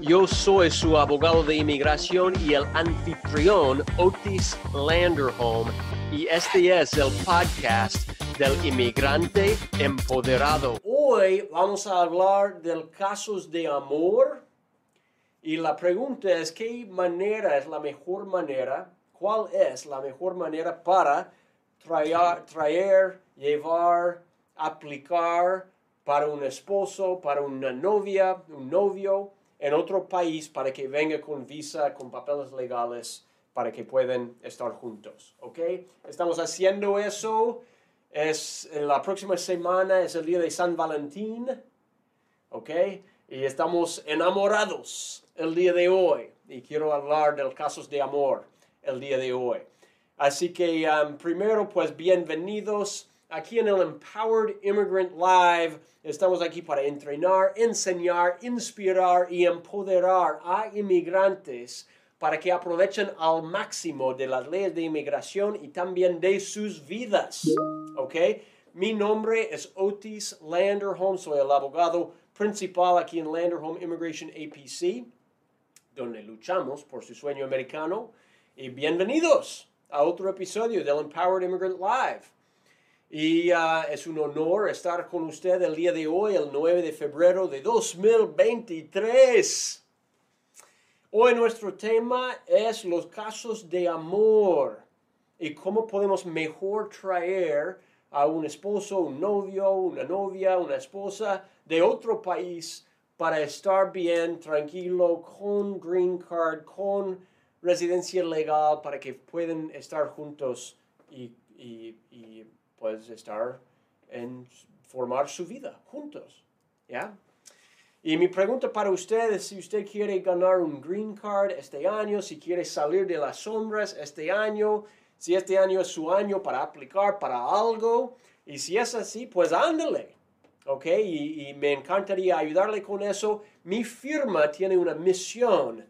Yo soy su abogado de inmigración y el anfitrión Otis Landerholm y este es el podcast del inmigrante empoderado. Hoy vamos a hablar de casos de amor y la pregunta es qué manera es la mejor manera, cuál es la mejor manera para traer, traer llevar, aplicar para un esposo, para una novia, un novio en otro país para que venga con visa, con papeles legales, para que puedan estar juntos. ¿Ok? Estamos haciendo eso. Es la próxima semana, es el día de San Valentín. ¿Ok? Y estamos enamorados el día de hoy. Y quiero hablar de casos de amor el día de hoy. Así que um, primero, pues bienvenidos aquí en el Empowered Immigrant Live. Estamos aquí para entrenar, enseñar, inspirar y empoderar a inmigrantes para que aprovechen al máximo de las leyes de inmigración y también de sus vidas. ¿Ok? Mi nombre es Otis Landerholm, soy el abogado principal aquí en Landerholm Immigration APC, donde luchamos por su sueño americano. Y bienvenidos a otro episodio del Empowered Immigrant Live. Y uh, es un honor estar con usted el día de hoy, el 9 de febrero de 2023. Hoy nuestro tema es los casos de amor y cómo podemos mejor traer a un esposo, un novio, una novia, una esposa de otro país para estar bien, tranquilo, con green card, con residencia legal, para que puedan estar juntos y, y, y pues estar en formar su vida juntos. ¿Ya? Y mi pregunta para usted es si usted quiere ganar un green card este año, si quiere salir de las sombras este año, si este año es su año para aplicar para algo. Y si es así, pues ándale. ¿Ok? Y, y me encantaría ayudarle con eso. Mi firma tiene una misión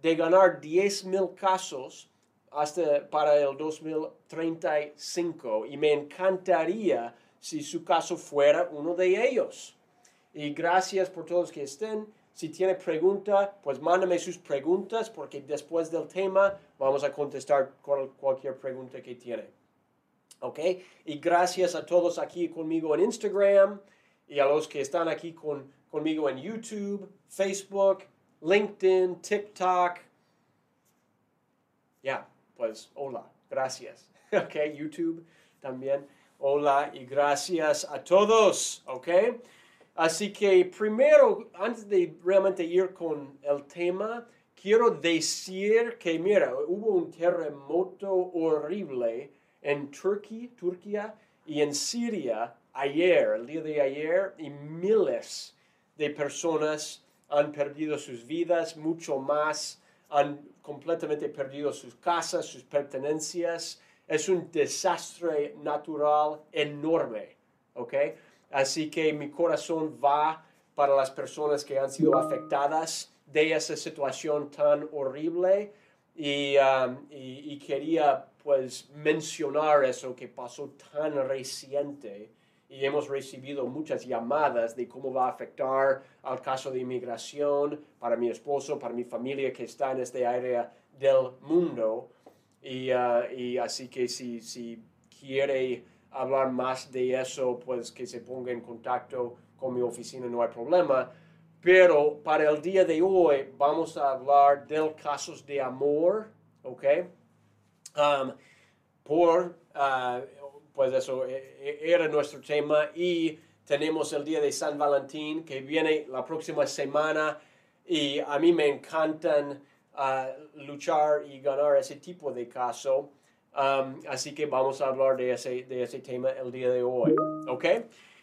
de ganar 10 mil casos hasta para el 2035 y me encantaría si su caso fuera uno de ellos. Y gracias por todos que estén. Si tiene pregunta, pues mándame sus preguntas porque después del tema vamos a contestar cualquier pregunta que tiene. ¿Ok? Y gracias a todos aquí conmigo en Instagram y a los que están aquí con, conmigo en YouTube, Facebook, LinkedIn, TikTok. Ya, pues hola, gracias. ¿Ok? YouTube también. Hola y gracias a todos. ¿Ok? Así que primero, antes de realmente ir con el tema, quiero decir que, mira, hubo un terremoto horrible en Turquía, Turquía y en Siria ayer, el día de ayer, y miles de personas han perdido sus vidas, mucho más han completamente perdido sus casas, sus pertenencias. Es un desastre natural enorme, ¿ok? Así que mi corazón va para las personas que han sido afectadas de esa situación tan horrible y, um, y, quería pues mencionar eso que pasó tan reciente y hemos recibido muchas llamadas de cómo va a afectar al caso de inmigración para mi esposo, para mi familia que está en este área del mundo. Y, uh, y así que si, si quiere hablar más de eso, pues que se ponga en contacto con mi oficina, no hay problema. Pero para el día de hoy vamos a hablar de casos de amor, ¿ok? Um, por, uh, pues eso e, e, era nuestro tema y tenemos el día de San Valentín que viene la próxima semana y a mí me encantan uh, luchar y ganar ese tipo de caso. Um, así que vamos a hablar de ese, de ese tema el día de hoy. ¿Ok?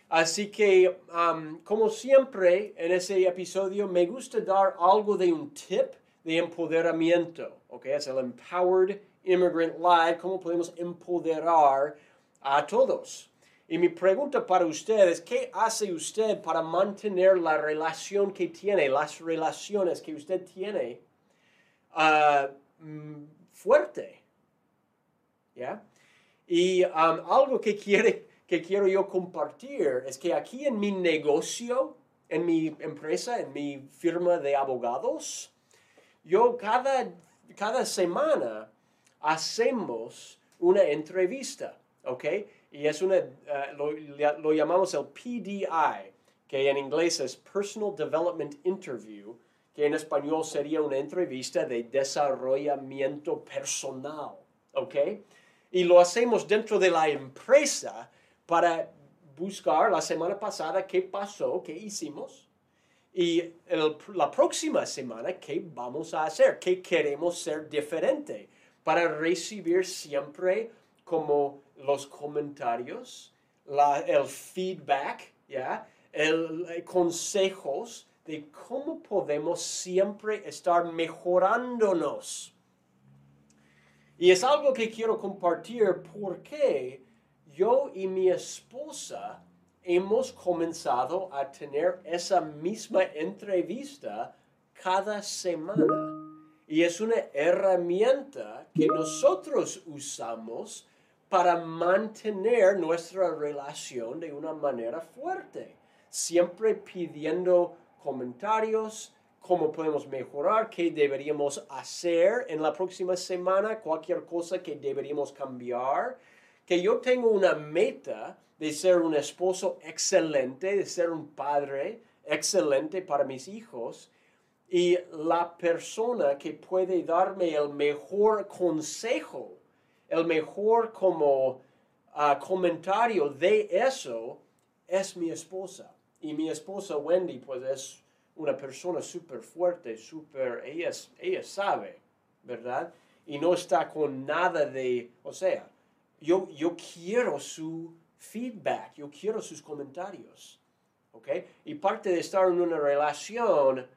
Así que, um, como siempre en ese episodio, me gusta dar algo de un tip de empoderamiento. ¿Ok? Es el Empowered Immigrant Live, cómo podemos empoderar a todos. Y mi pregunta para ustedes, ¿qué hace usted para mantener la relación que tiene, las relaciones que usted tiene uh, mm, fuerte? ¿Ya? Y um, algo que, quiere, que quiero yo compartir es que aquí en mi negocio, en mi empresa, en mi firma de abogados, yo cada, cada semana hacemos una entrevista, ¿ok? Y es una, uh, lo, lo, llamamos el PDI, que en inglés es Personal Development Interview, que en español sería una entrevista de desarrollamiento personal, ¿ok? Y lo hacemos dentro de la empresa para buscar la semana pasada qué pasó, qué hicimos, y el, la próxima semana qué vamos a hacer, qué queremos ser diferente, para recibir siempre como los comentarios, el feedback. El, eh, consejos de cómo podemos siempre estar mejorándonos. Y es algo que quiero compartir porque yo y mi esposa hemos comenzado a tener esa misma entrevista cada semana. Y es una herramienta que nosotros usamos para mantener nuestra relación de una manera fuerte, siempre pidiendo comentarios, cómo podemos mejorar, qué deberíamos hacer en la próxima semana, cualquier cosa que deberíamos cambiar, que yo tengo una meta de ser un esposo excelente, de ser un padre excelente para mis hijos, y la persona que puede darme el mejor consejo el mejor como ah, comentario de eso es mi esposa. Y mi esposa Wendy, pues es una persona súper fuerte, súper, ella, ella sabe, ¿verdad? Y no está con nada de, o sea, yo, yo quiero su feedback, yo quiero sus comentarios, ¿ok? Y parte de estar en una relación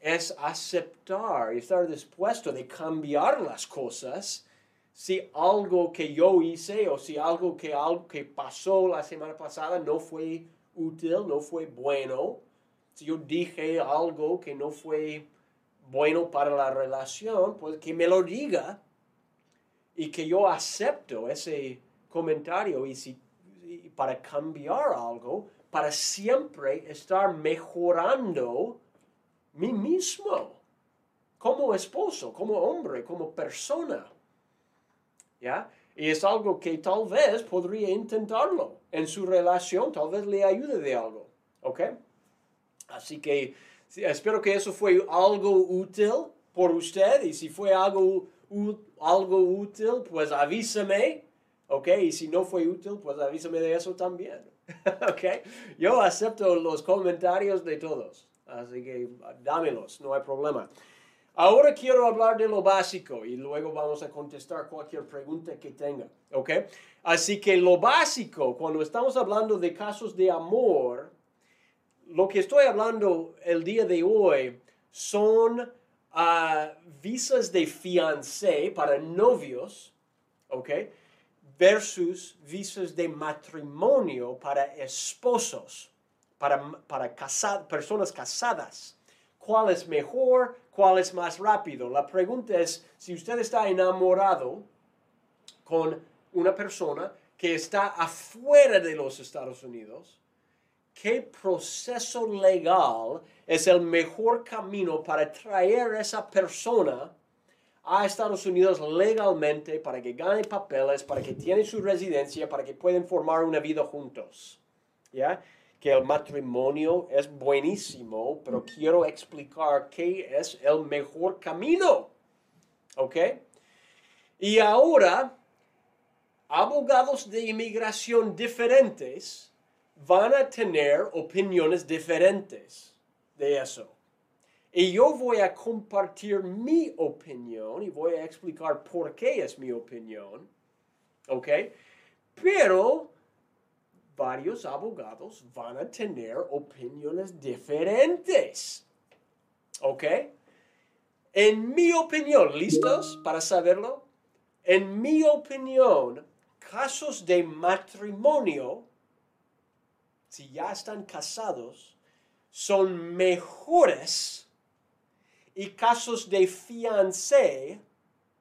es aceptar y estar dispuesto de cambiar las cosas si algo que yo hice o si algo que, algo que pasó la semana pasada no fue útil, no fue bueno, si yo dije algo que no fue bueno para la relación, pues que me lo diga y que yo acepto ese comentario y si para cambiar algo, para siempre estar mejorando mí mismo como esposo, como hombre, como persona. Y es algo que tal vez podría intentarlo en su relación, tal vez le ayude de algo, ¿ok? Así que espero que eso fue algo útil por usted y si fue algo, algo útil, pues avísame, ¿ok? Y si no fue útil, pues avísame de eso también, ¿ok? Yo acepto los comentarios de todos, así que dámelos, no hay problema. Ahora quiero hablar de lo básico y luego vamos a contestar cualquier pregunta que tenga, ¿ok? Así que lo básico, cuando estamos hablando de casos de amor, lo que estoy hablando el día de hoy son ah, visas de fiancé para novios, ¿ok? Versus visas de matrimonio para esposos, para, para personas casadas. ¿Cuál es mejor? ¿Cuál es más rápido? La pregunta es, si usted está enamorado con una persona que está afuera de los Estados Unidos, ¿qué proceso legal es el mejor camino para traer a esa persona a Estados Unidos legalmente para que gane papeles, para que tiene su residencia, para que puedan formar una vida juntos? ¿Ya? Que el matrimonio es buenísimo, pero quiero explicar qué es el mejor camino. ¿Ok? Y ahora, abogados de inmigración diferentes van a tener opiniones diferentes de eso. Y yo voy a compartir mi opinión y voy a explicar por qué es mi opinión. ¿Ok? Pero varios abogados van a tener opiniones diferentes. ¿Ok? En mi opinión, ¿listos para saberlo? En mi opinión, casos de matrimonio, si ya están casados, son mejores y casos de fiancé,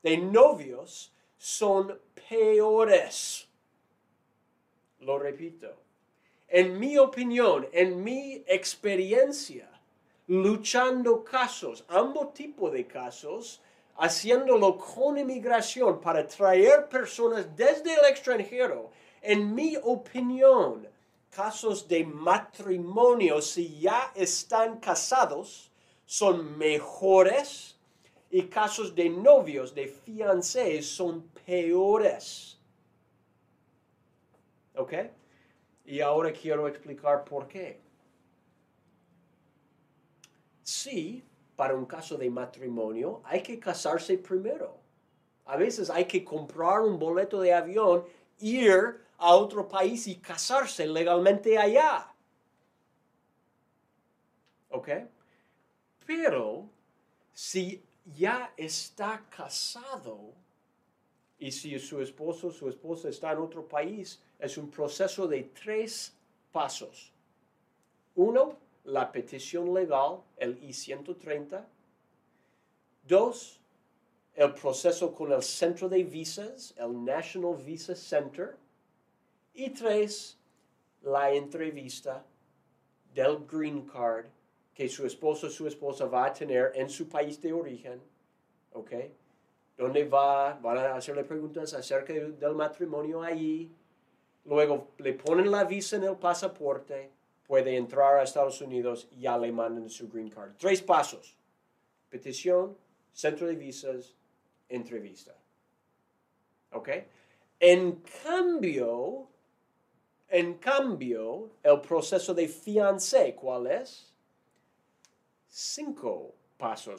de novios, son peores. Lo repito. En mi opinión, en mi experiencia, luchando casos, ambos tipos de casos, haciéndolo con inmigración para traer personas desde el extranjero, en mi opinión, casos de matrimonio, si ya están casados, son mejores y casos de novios, de fiancés, son peores. ¿Ok? Y ahora quiero explicar por qué. Sí, para un caso de matrimonio hay que casarse primero. A veces hay que comprar un boleto de avión, ir a otro país y casarse legalmente allá. ¿Ok? Pero si ya está casado y si su esposo su esposa está en otro país, es un proceso de tres pasos. Uno, la petición legal, el I-130. Dos, el proceso con el centro de visas, el National Visa Center. Y tres, la entrevista del green card que su esposo o su esposa va a tener en su país de origen. ¿Ok? ¿Dónde va? Van a hacerle preguntas acerca del matrimonio allí. Luego le ponen la visa en el pasaporte puede entrar a Estados Unidos y ya le mandan su green card. Tres pasos. Petición, centro de visas, entrevista. ¿Ok? En cambio, en cambio, el proceso de fiancé, ¿cuál es? Cinco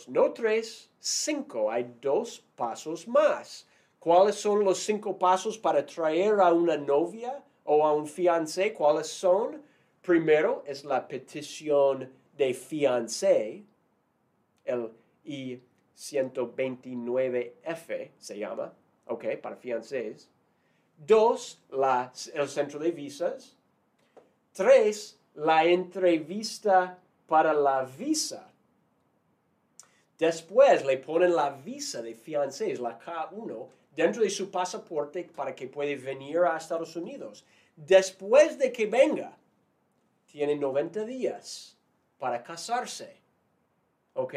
no tres, cinco. Hay dos pasos más. ¿Cuáles son los cinco pasos para traer a una novia o a un fiancé? ¿Cuáles son? Primero es la petición de fiancé, el I-129F se llama, ok, para fiancés. Dos, la, el centro de visas. Tres, la entrevista para la visa. Después le ponen la visa de fiancés, la K1, dentro de su pasaporte para que pueda venir a Estados Unidos. Después de que venga, tiene 90 días para casarse. ¿Ok?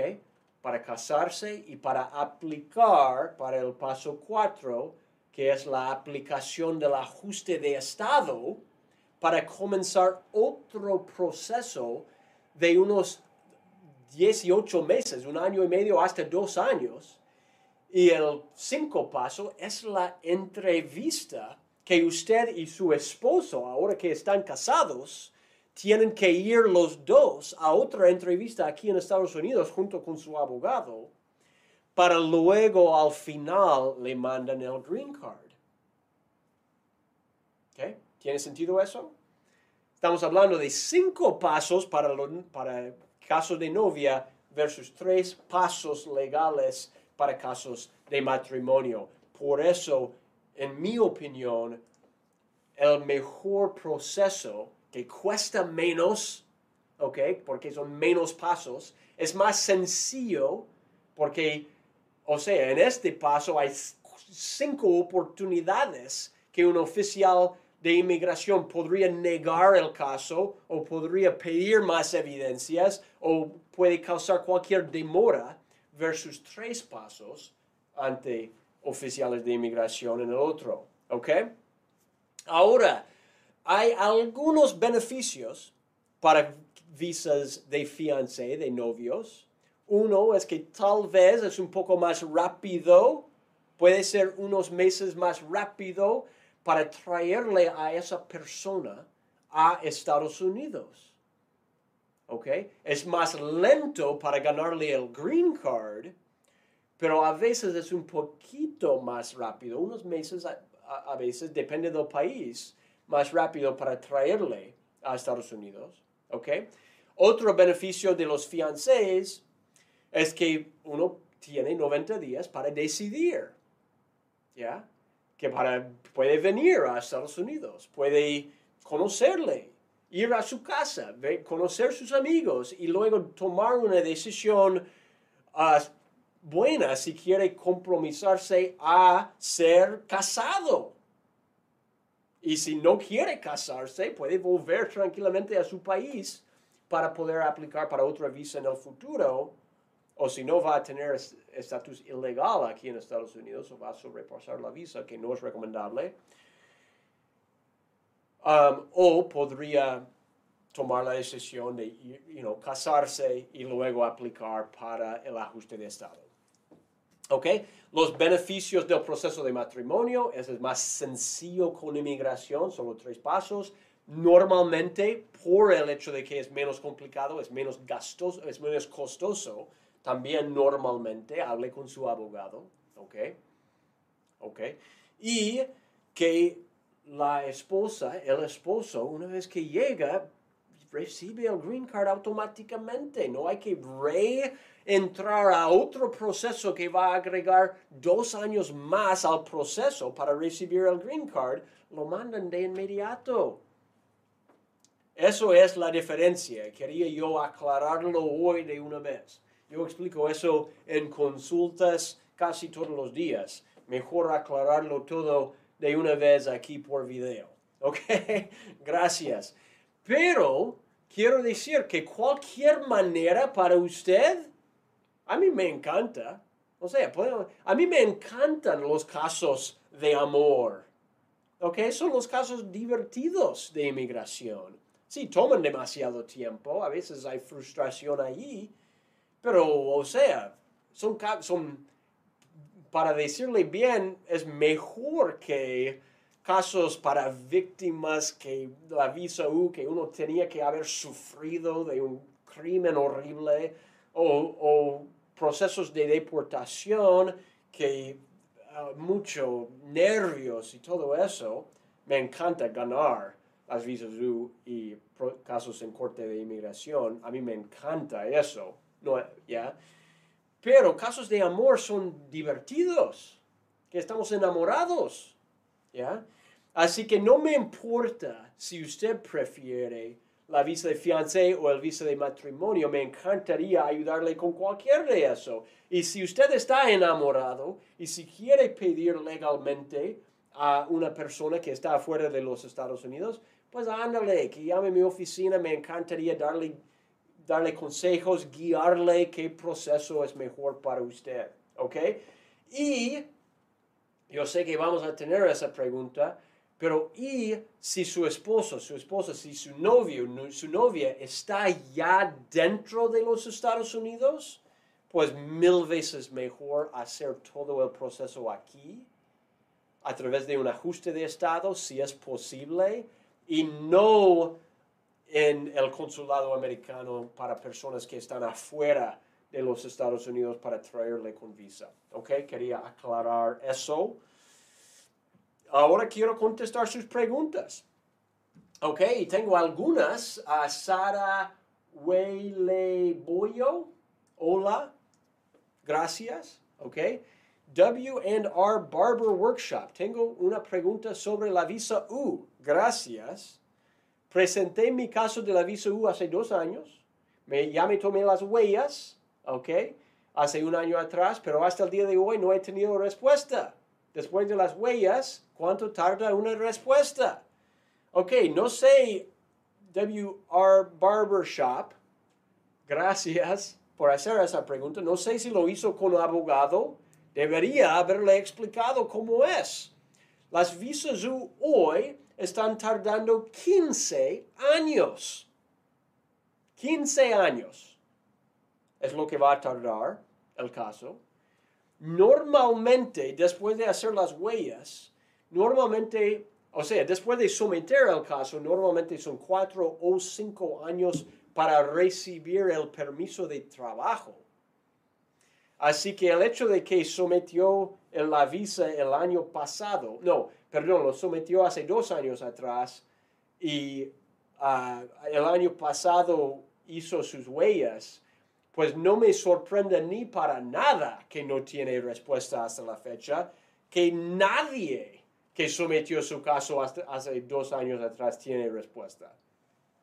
Para casarse y para aplicar para el paso 4, que es la aplicación del ajuste de estado, para comenzar otro proceso de unos 18 meses, un año y medio hasta dos años. Y el cinco paso es la entrevista que usted y su esposo, ahora que están casados, tienen que ir los dos a otra entrevista aquí en Estados Unidos junto con su abogado para luego al final le mandan el green card. ¿Tiene sentido eso? Estamos hablando de cinco pasos para, para casos de novia versus tres pasos legales para casos de matrimonio. Por eso, en mi opinión, el mejor proceso que cuesta menos, ¿ok? Porque son menos pasos, es más sencillo porque, o sea, en este paso hay cinco oportunidades que un oficial de inmigración podría negar el caso o podría pedir más evidencias o puede causar cualquier demora versus tres pasos ante oficiales de inmigración en el otro. ¿Ok? Ahora, hay algunos beneficios para visas de fiancé, de novios. Uno es que tal vez es un poco más rápido, puede ser unos meses más rápido para traerle a esa persona a Estados Unidos. ¿Ok? Es más lento para ganarle el green card, pero a veces es un poquito más rápido, unos meses a, veces, depende del país más rápido para traerle a Estados Unidos. ¿Ok? Otro beneficio de los fiancés es que uno tiene 90 días para decidir. ¿ya? Que para, puede venir a Estados Unidos, puede conocerle, ir a su casa, conocer sus amigos y luego tomar una decisión uh, buena si quiere compromisarse a ser casado. Y si no quiere casarse, puede volver tranquilamente a su país para poder aplicar para otra visa en el futuro. O si no, va a tener estatus ilegal aquí en Estados Unidos o va a sobrepasar la visa, que no es recomendable. Um, o podría tomar la decisión de casarse y luego aplicar para el ajuste de Estado. ¿Ok? Los beneficios del proceso de matrimonio es el más sencillo con inmigración, solo tres pasos. Normalmente, por el hecho de que es menos complicado, es menos gastoso, es menos costoso, también normalmente hable con su abogado. ¿Ok? ¿Ok? Y que la esposa, el esposo, una vez que llega, recibe el green card automáticamente. No hay que reentrar a otro proceso que va a agregar dos años más al proceso para recibir el green card. Lo mandan de inmediato. Eso es la diferencia. Quería yo aclararlo hoy de una vez. Yo explico eso en consultas casi todos los días. Mejor aclararlo todo de una vez aquí por video. ¿Ok? Gracias. Pero quiero decir que cualquier manera para usted, a mí me encanta. O sea, a mí me encantan los casos de amor. ¿Ok? Son los casos divertidos de inmigración. Sí, toman demasiado tiempo, a veces hay frustración allí, pero, o sea, son, para decirle bien, es mejor que casos para víctimas que la visa U, que uno tenía que haber sufrido de un crimen horrible, o, procesos de deportación que uh, mucho nervios y todo eso, me encanta ganar las visas U y casos en corte de inmigración, a mí me encanta eso, ¿no? ¿ya? Pero casos de amor son divertidos, que estamos enamorados, ¿ya? Así que no me importa si usted prefiere la visa de fiancé o el visa de matrimonio, me encantaría ayudarle con cualquier de eso. Y si usted está enamorado y si quiere pedir legalmente a una persona que está afuera de los Estados Unidos, pues ándale, que llame a mi oficina, me encantaría darle, darle consejos, guiarle qué proceso es mejor para usted, ¿ok? Y yo sé que vamos a tener esa pregunta, pero y si su esposo, su esposa, si su novio, su novia está ya dentro de los Estados Unidos, pues mil veces mejor hacer todo el proceso aquí, a través de un ajuste de estado, si es posible, y no en el consulado americano para personas que están afuera de los Estados Unidos para traerle con visa. ¿Ok? Quería aclarar eso. Ahora quiero contestar sus preguntas. Ok, tengo algunas. A Sara Boyo. Hola. Gracias. Ok. W&R Barber Workshop. Tengo una pregunta sobre la visa U. Gracias. Presenté mi caso de la visa U hace dos años. Me, ya me tomé las huellas. Ok. Hace un año atrás, pero hasta el día de hoy no he tenido respuesta. Después de las huellas, ¿Cuánto tarda una respuesta? Ok, no sé, WR Barbershop, gracias por hacer esa pregunta. No sé si lo hizo con abogado. Debería haberle explicado cómo es. Las visas hoy están tardando 15 años. 15 años es lo que va a tardar el caso. Normalmente, después de hacer las huellas, Normalmente, o sea, después de someter el caso, normalmente son cuatro o cinco años para recibir el permiso de trabajo. Así que el hecho de que sometió la visa el año pasado, no, perdón, lo sometió hace dos años atrás y ah, el año pasado hizo sus huellas, pues no me sorprende ni para nada que no tiene respuesta hasta la fecha que nadie que sometió su caso hace dos años atrás tiene respuesta.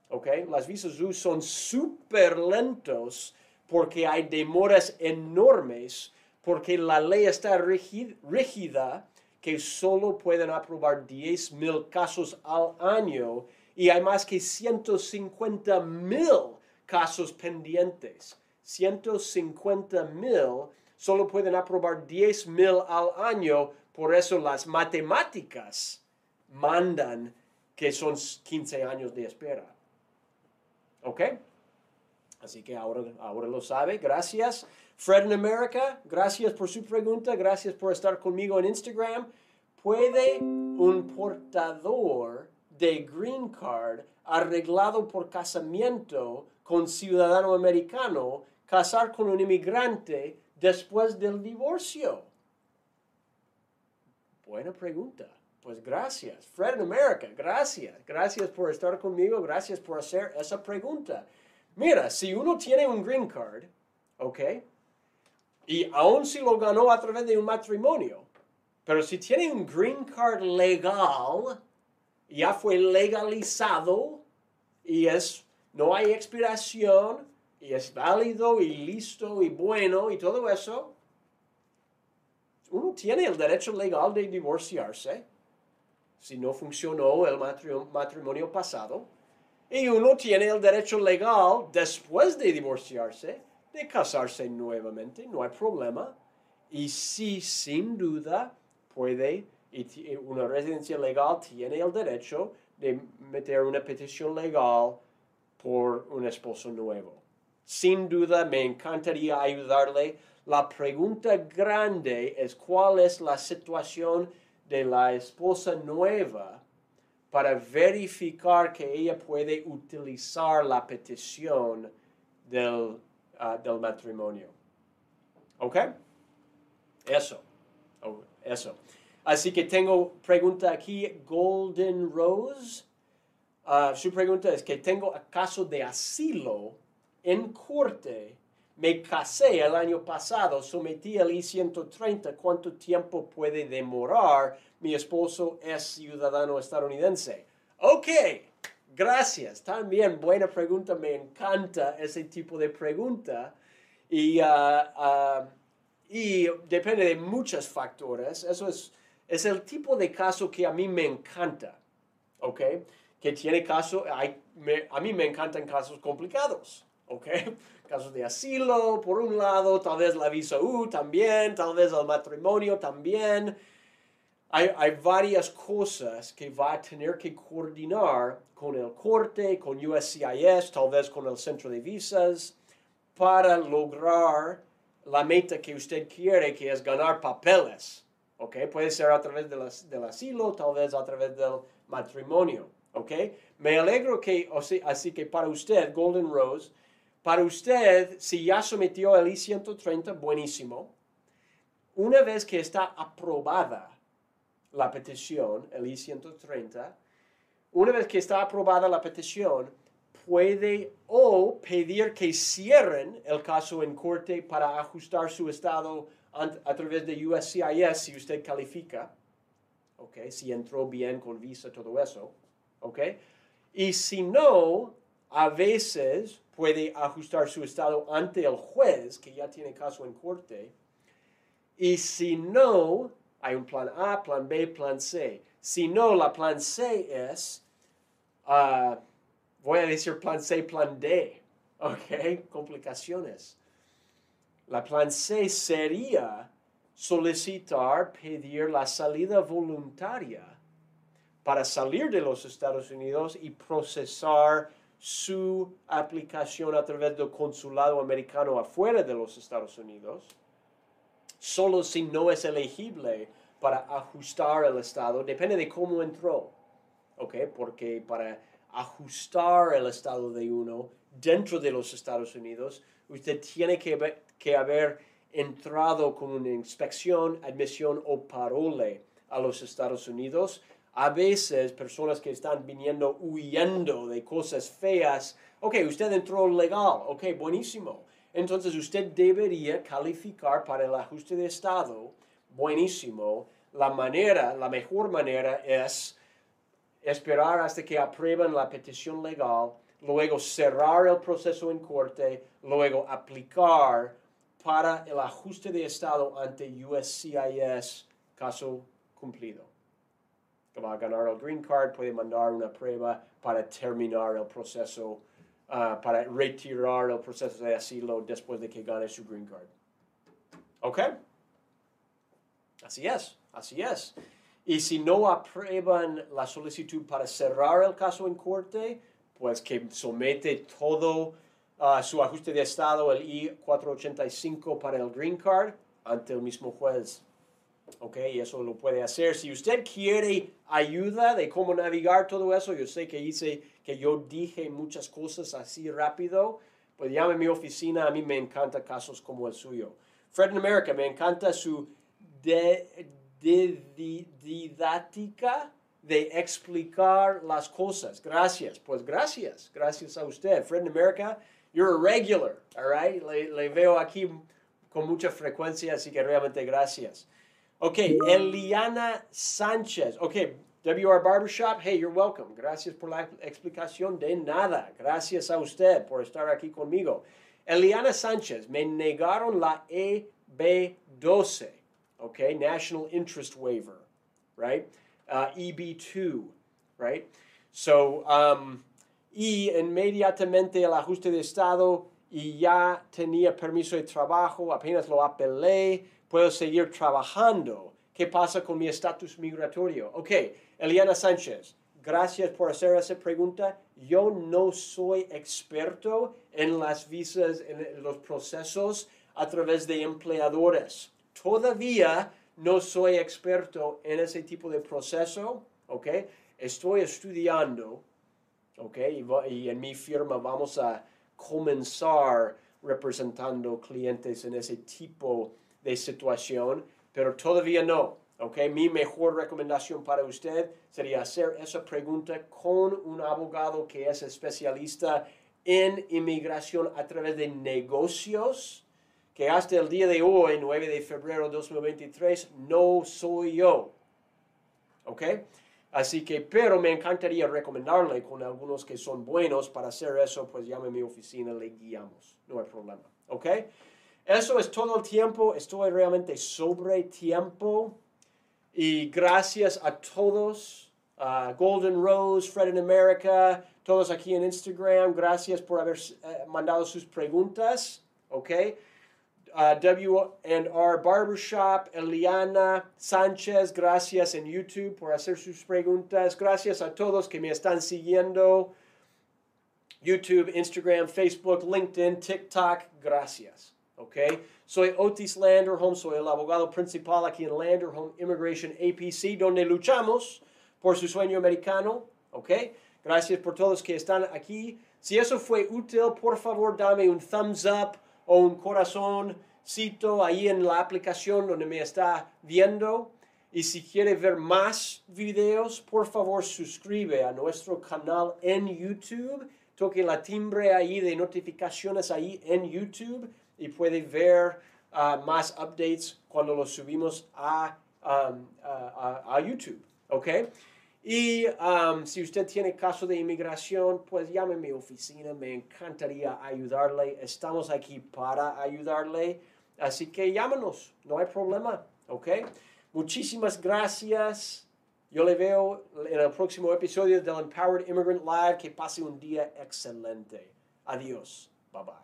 ¿Ok? Las visas U son súper lentos porque hay demoras enormes, porque la ley está rígida que solo pueden aprobar 10 mil casos al año y hay más que 150 mil casos pendientes. 150 mil solo pueden aprobar 10 mil al año, por eso las matemáticas mandan que son 15 años de espera. ¿Ok? Así que ahora, ahora lo sabe. Gracias. Fred in America, gracias por su pregunta. Gracias por estar conmigo en Instagram. ¿Puede un portador de green card arreglado por casamiento con ciudadano americano casar con un inmigrante después del divorcio? Buena pregunta. Pues gracias. Fred in America, gracias. Gracias por estar conmigo. Gracias por hacer esa pregunta. Mira, si uno tiene un green card, ¿ok? Y aún si lo ganó a través de un matrimonio, pero si tiene un green card legal, ya fue legalizado y es, no hay expiración y es válido y listo y bueno y todo eso, uno tiene el derecho legal de divorciarse si no funcionó el matrimonio pasado. Y uno tiene el derecho legal después de divorciarse de casarse nuevamente, no hay problema. Y sí, sin duda, puede, y una residencia legal tiene el derecho de meter una petición legal por un esposo nuevo. Sin duda, me encantaría ayudarle. La pregunta grande es cuál es la situación de la esposa nueva para verificar que ella puede utilizar la petición del, ah, del matrimonio. ¿Ok? Eso. Oh, eso. Así que tengo pregunta aquí, Golden Rose. Ah, su pregunta es que tengo caso de asilo en corte. Me casé el año pasado, sometí el I-130. ¿Cuánto tiempo puede demorar? Mi esposo es ciudadano estadounidense. Ok, gracias. También buena pregunta. Me encanta ese tipo de pregunta. Y, ah, y depende de muchos factores. Eso es es el tipo de caso que a mí me encanta, ¿ok? Que tiene caso, a mí me encantan casos complicados, ¿ok? Casos de asilo, por un lado, tal vez la visa U también, tal vez el matrimonio también. Hay, hay, varias cosas que va a tener que coordinar con el corte, con USCIS, tal vez con el centro de visas, para lograr la meta que usted quiere, que es ganar papeles. Puede ser a través del asilo, tal vez a través del matrimonio, ¿ok? Me alegro que, así que para usted, Golden Rose, para usted, si ya sometió el I-130, buenísimo. Una vez que está aprobada la petición, el I-130, una vez que está aprobada la petición, puede o pedir que cierren el caso en corte para ajustar su estado a través de USCIS si usted califica, ¿ok? Si entró bien con visa, todo eso, ¿ok? Y si no, a veces puede ajustar su estado ante el juez que ya tiene caso en corte. Y si no, hay un plan A, plan B, plan C. Si no, la plan C es, ah, voy a decir plan C, plan D, ¿ok? Complicaciones. La plan C sería solicitar, pedir la salida voluntaria para salir de los Estados Unidos y procesar su aplicación a través del consulado americano afuera de los Estados Unidos, solo si no es elegible para ajustar el estado, depende de cómo entró, ¿ok? Porque para ajustar el estado de uno dentro de los Estados Unidos, usted tiene que que haber entrado con una inspección, admisión o parole a los Estados Unidos. A veces personas que están viniendo huyendo de cosas feas, ok, usted entró legal, ok, buenísimo. Entonces usted debería calificar para el ajuste de Estado, buenísimo. la manera, la mejor manera es esperar hasta que aprueben la petición legal, luego cerrar el proceso en corte, luego aplicar para el ajuste de estado ante USCIS, caso cumplido. Que va a ganar el green card, puede mandar una prueba para terminar el proceso, ah, para retirar el proceso de asilo después de que gane su green card. ¿Ok? Así es, así es. Y si no aprueban la solicitud para cerrar el caso en corte, pues que somete todo uh, su ajuste de estado, el I-485 para el green card, ante el mismo juez. Ok, eso lo puede hacer. Si usted quiere ayuda de cómo navegar todo eso, yo sé que hice, que yo dije muchas cosas así rápido, pues llame a mi oficina, a mí me encanta casos como el suyo. Fred in America, me encanta su de, de, didáctica de explicar las cosas. Gracias, pues gracias, gracias a usted. Friend America, you're a regular, all right? Le, veo aquí con mucha frecuencia, así que realmente gracias. Ok, Eliana Sánchez. Ok, WR Barbershop, hey, you're welcome. Gracias por la explicación de nada. Gracias a usted por estar aquí conmigo. Eliana Sánchez, me negaron la EB12 okay? National interest waiver, right? Uh, EB2, right? So, um, y inmediatamente el ajuste de estado y ya tenía permiso de trabajo, apenas lo apelé, puedo seguir trabajando. ¿Qué pasa con mi estatus migratorio? Ok, Eliana Sánchez, gracias por hacer esa pregunta. Yo no soy experto en las visas, en los procesos a través de empleadores. Todavía no soy experto en ese tipo de proceso, ¿ok? Estoy estudiando, ¿ok? Y, en mi firma vamos a comenzar representando clientes en ese tipo de situación, pero todavía no, ¿ok? Mi mejor recomendación para usted sería hacer esa pregunta con un abogado que es especialista en inmigración a través de negocios, que hasta el día de hoy, 9 de febrero de 2023, no soy yo. ¿Ok? Así que, pero me encantaría recomendarle con algunos que son buenos para hacer eso, pues llame a mi oficina, le guiamos. No hay problema. ¿Ok? Eso es todo el tiempo. Estoy realmente sobre tiempo. Y gracias a todos. Golden Rose, Fred in America, todos aquí en Instagram. Gracias por haber eh, mandado sus preguntas. ¿Ok? Uh, W&R Barbershop, Eliana Sánchez, gracias en YouTube por hacer sus preguntas. Gracias a todos que me están siguiendo. YouTube, Instagram, Facebook, LinkedIn, TikTok, gracias. ¿Ok? Soy Otis Landerholm, soy el abogado principal aquí en Landerholm Immigration APC, donde luchamos por su sueño americano. ¿Ok? Gracias por todos que están aquí. Si eso fue útil, por favor dame un thumbs up o un corazoncito ahí en la aplicación donde me está viendo. Y si quiere ver más videos, por favor suscribe a nuestro canal en YouTube. Toque la timbre ahí de notificaciones ahí en YouTube y puede ver uh, más updates cuando los subimos a, um, a, a, a YouTube. ¿Ok? Y um, si usted tiene caso de inmigración, pues llame a mi oficina, me encantaría ayudarle. Estamos aquí para ayudarle. Así que llámanos, no hay problema, ¿ok? Muchísimas gracias. Yo le veo en el próximo episodio del Empowered Immigrant Live. Que pase un día excelente. Adiós. Bye bye.